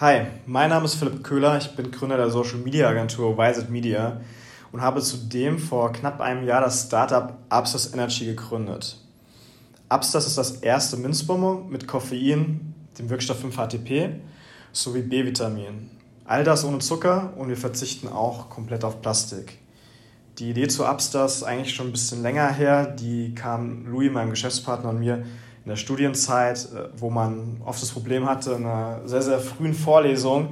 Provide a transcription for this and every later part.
Hi, mein Name ist Philipp Köhler, ich bin Gründer der Social Media Agentur Wiset Media und habe zudem vor knapp einem Jahr das Startup Upstars Energy gegründet. Upstars ist das erste Minzbonbon mit Koffein, dem Wirkstoff 5-HTP sowie B-Vitamin. All das ohne Zucker und wir verzichten auch komplett auf Plastik. Die Idee zu Upstars ist eigentlich schon ein bisschen länger her. Die kam Louis, meinem Geschäftspartner, und mir in der Studienzeit, äh, wo man oft das Problem hatte, in einer sehr, sehr frühen Vorlesung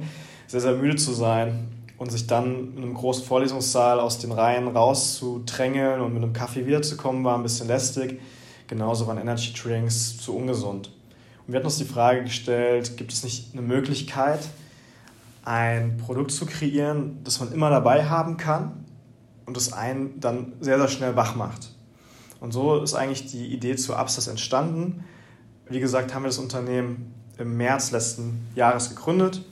sehr, sehr müde zu sein und sich dann in einem großen Vorlesungssaal aus den Reihen rauszudrängeln und mit einem Kaffee wiederzukommen, war ein bisschen lästig. Genauso waren Energy Drinks zu ungesund. Und wir hatten uns die Frage gestellt, gibt es nicht eine Möglichkeit, ein Produkt zu kreieren, das man immer dabei haben kann und das einen dann sehr, sehr schnell wach macht. Und so ist eigentlich die Idee zu Upstars entstanden. Wie gesagt, haben wir das Unternehmen im März letzten Jahres gegründet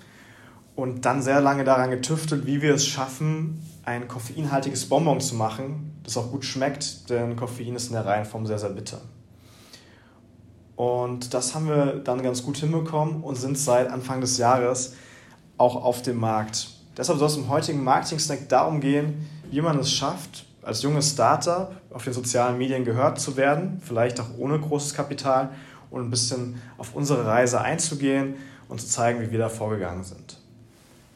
und dann sehr lange daran getüftelt, wie wir es schaffen, ein koffeinhaltiges Bonbon zu machen, das auch gut schmeckt, denn Koffein ist in der Reihenform sehr, sehr bitter. Und das haben wir dann ganz gut hinbekommen und sind seit Anfang des Jahres auch auf dem Markt. Deshalb soll es im heutigen Marketing-Snack darum gehen, wie man es schafft, als junges Startup auf den sozialen Medien gehört zu werden, vielleicht auch ohne großes Kapital und ein bisschen auf unsere Reise einzugehen und zu zeigen, wie wir da vorgegangen sind.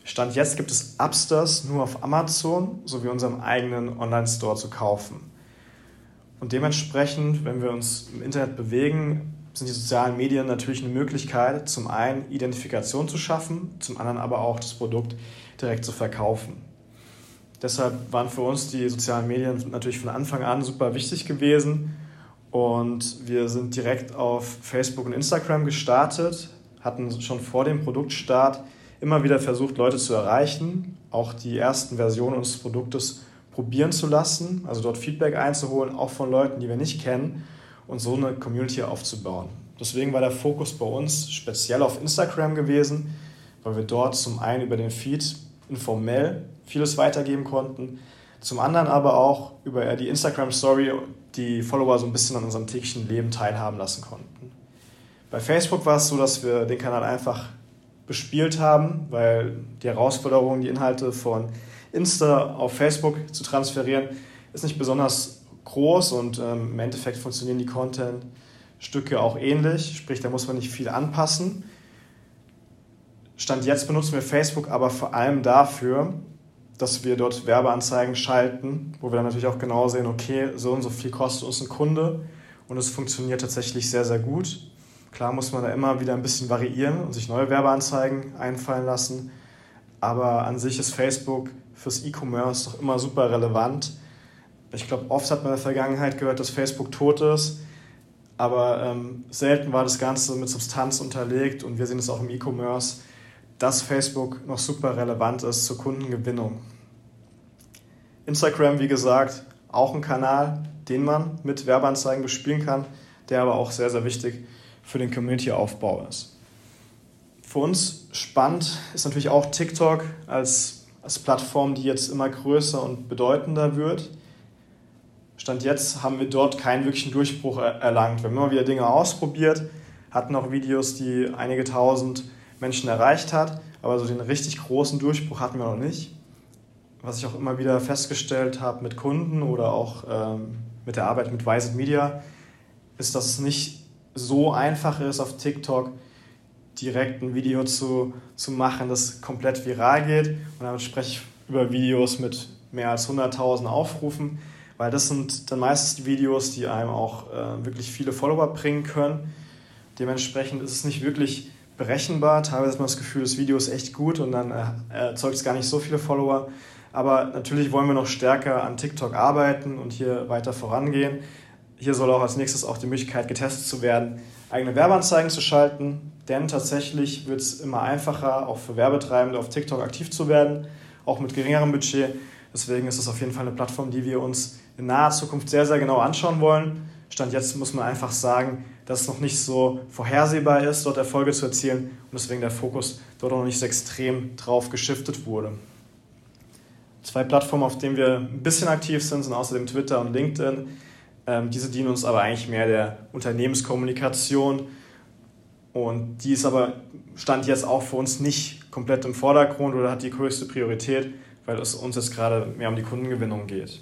Stand jetzt gibt es Upstars nur auf Amazon sowie unserem eigenen Online-Store zu kaufen. Und dementsprechend, wenn wir uns im Internet bewegen, sind die sozialen Medien natürlich eine Möglichkeit, zum einen Identifikation zu schaffen, zum anderen aber auch das Produkt direkt zu verkaufen. Deshalb waren für uns die sozialen Medien natürlich von Anfang an super wichtig gewesen. Und wir sind direkt auf Facebook und Instagram gestartet, hatten schon vor dem Produktstart immer wieder versucht, Leute zu erreichen, auch die ersten Versionen unseres Produktes probieren zu lassen, also dort Feedback einzuholen, auch von Leuten, die wir nicht kennen und so eine Community aufzubauen. Deswegen war der Fokus bei uns speziell auf Instagram gewesen, weil wir dort zum einen über den Feed informell vieles weitergeben konnten. Zum anderen aber auch über die Instagram Story die Follower so ein bisschen an unserem täglichen Leben teilhaben lassen konnten. Bei Facebook war es so, dass wir den Kanal einfach bespielt haben, weil die Herausforderung, die Inhalte von Insta auf Facebook zu transferieren, ist nicht besonders groß und ähm, im Endeffekt funktionieren die Content-Stücke auch ähnlich, sprich, da muss man nicht viel anpassen. Stand jetzt benutzen wir Facebook aber vor allem dafür, dass wir dort Werbeanzeigen schalten, wo wir dann natürlich auch genau sehen, okay, so und so viel kostet uns ein Kunde und es funktioniert tatsächlich sehr, sehr gut. Klar muss man da immer wieder ein bisschen variieren und sich neue Werbeanzeigen einfallen lassen, aber an sich ist Facebook fürs E-Commerce doch immer super relevant. Ich glaube, oft hat man in der Vergangenheit gehört, dass Facebook tot ist, aber ähm, selten war das Ganze mit Substanz unterlegt und wir sehen es auch im E-Commerce dass Facebook noch super relevant ist zur Kundengewinnung. Instagram, wie gesagt, auch ein Kanal, den man mit Werbeanzeigen bespielen kann, der aber auch sehr, sehr wichtig für den Community-Aufbau ist. Für uns spannend ist natürlich auch TikTok als, als Plattform, die jetzt immer größer und bedeutender wird. Stand jetzt haben wir dort keinen wirklichen Durchbruch erlangt. Wir haben immer wieder Dinge ausprobiert, hatten auch Videos, die einige tausend Menschen erreicht hat, aber so den richtig großen Durchbruch hatten wir noch nicht. Was ich auch immer wieder festgestellt habe mit Kunden oder auch ähm, mit der Arbeit mit Wiset Media, ist, dass es nicht so einfach ist, auf TikTok direkt ein Video zu, zu machen, das komplett viral geht. Und damit spreche ich über Videos mit mehr als 100.000 Aufrufen, weil das sind dann meistens die Videos, die einem auch äh, wirklich viele Follower bringen können. Dementsprechend ist es nicht wirklich berechenbar. Teilweise hat man das Gefühl, das Video ist echt gut und dann äh, erzeugt es gar nicht so viele Follower. Aber natürlich wollen wir noch stärker an TikTok arbeiten und hier weiter vorangehen. Hier soll auch als nächstes auch die Möglichkeit getestet zu werden, eigene Werbeanzeigen zu schalten. Denn tatsächlich wird es immer einfacher, auch für Werbetreibende auf TikTok aktiv zu werden, auch mit geringerem Budget. Deswegen ist es auf jeden Fall eine Plattform, die wir uns in naher Zukunft sehr, sehr genau anschauen wollen. Stand jetzt muss man einfach sagen, dass es noch nicht so vorhersehbar ist, dort Erfolge zu erzielen und deswegen der Fokus dort noch nicht so extrem drauf geschiftet wurde. Zwei Plattformen, auf denen wir ein bisschen aktiv sind, sind außerdem Twitter und LinkedIn. Ähm, diese dienen uns aber eigentlich mehr der Unternehmenskommunikation Und die ist aber, stand jetzt auch für uns nicht komplett im Vordergrund oder hat die größte Priorität, weil es uns jetzt gerade mehr um die Kundengewinnung geht.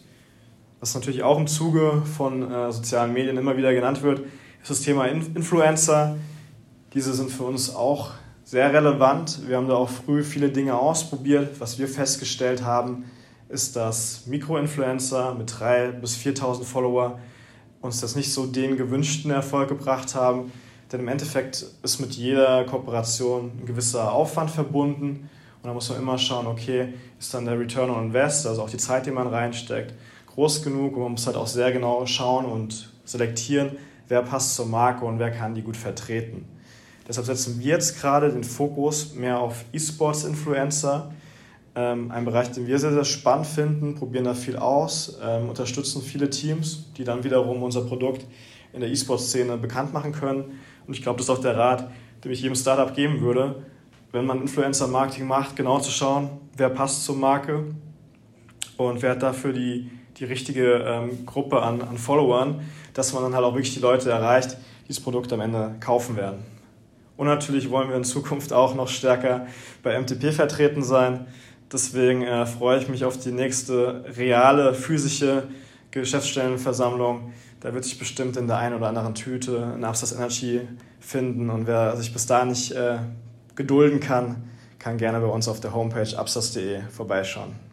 Was natürlich auch im Zuge von äh, sozialen Medien immer wieder genannt wird, ist das Thema Influencer. Diese sind für uns auch sehr relevant. Wir haben da auch früh viele Dinge ausprobiert. Was wir festgestellt haben, ist, dass Mikroinfluencer mit 3.000 bis 4.000 Follower uns das nicht so den gewünschten Erfolg gebracht haben. Denn im Endeffekt ist mit jeder Kooperation ein gewisser Aufwand verbunden. Und da muss man immer schauen, okay, ist dann der Return on Invest, also auch die Zeit, die man reinsteckt, groß genug. Und man muss halt auch sehr genau schauen und selektieren, wer passt zur Marke und wer kann die gut vertreten. Deshalb setzen wir jetzt gerade den Fokus mehr auf E-Sports-Influencer, ähm, ein Bereich, den wir sehr, sehr spannend finden, probieren da viel aus, ähm, unterstützen viele Teams, die dann wiederum unser Produkt in der E-Sports-Szene bekannt machen können. Und ich glaube, das ist auch der Rat, den ich jedem Startup geben würde, wenn man Influencer-Marketing macht, genau zu schauen, wer passt zur Marke und wer hat dafür die, die richtige ähm, Gruppe an, an Followern, dass man dann halt auch wirklich die Leute erreicht, die das Produkt am Ende kaufen werden. Und natürlich wollen wir in Zukunft auch noch stärker bei MTP vertreten sein. Deswegen äh, freue ich mich auf die nächste reale physische Geschäftsstellenversammlung. Da wird sich bestimmt in der einen oder anderen Tüte ein Upstars Energy finden. Und wer sich bis dahin nicht äh, gedulden kann, kann gerne bei uns auf der Homepage upstars.de vorbeischauen.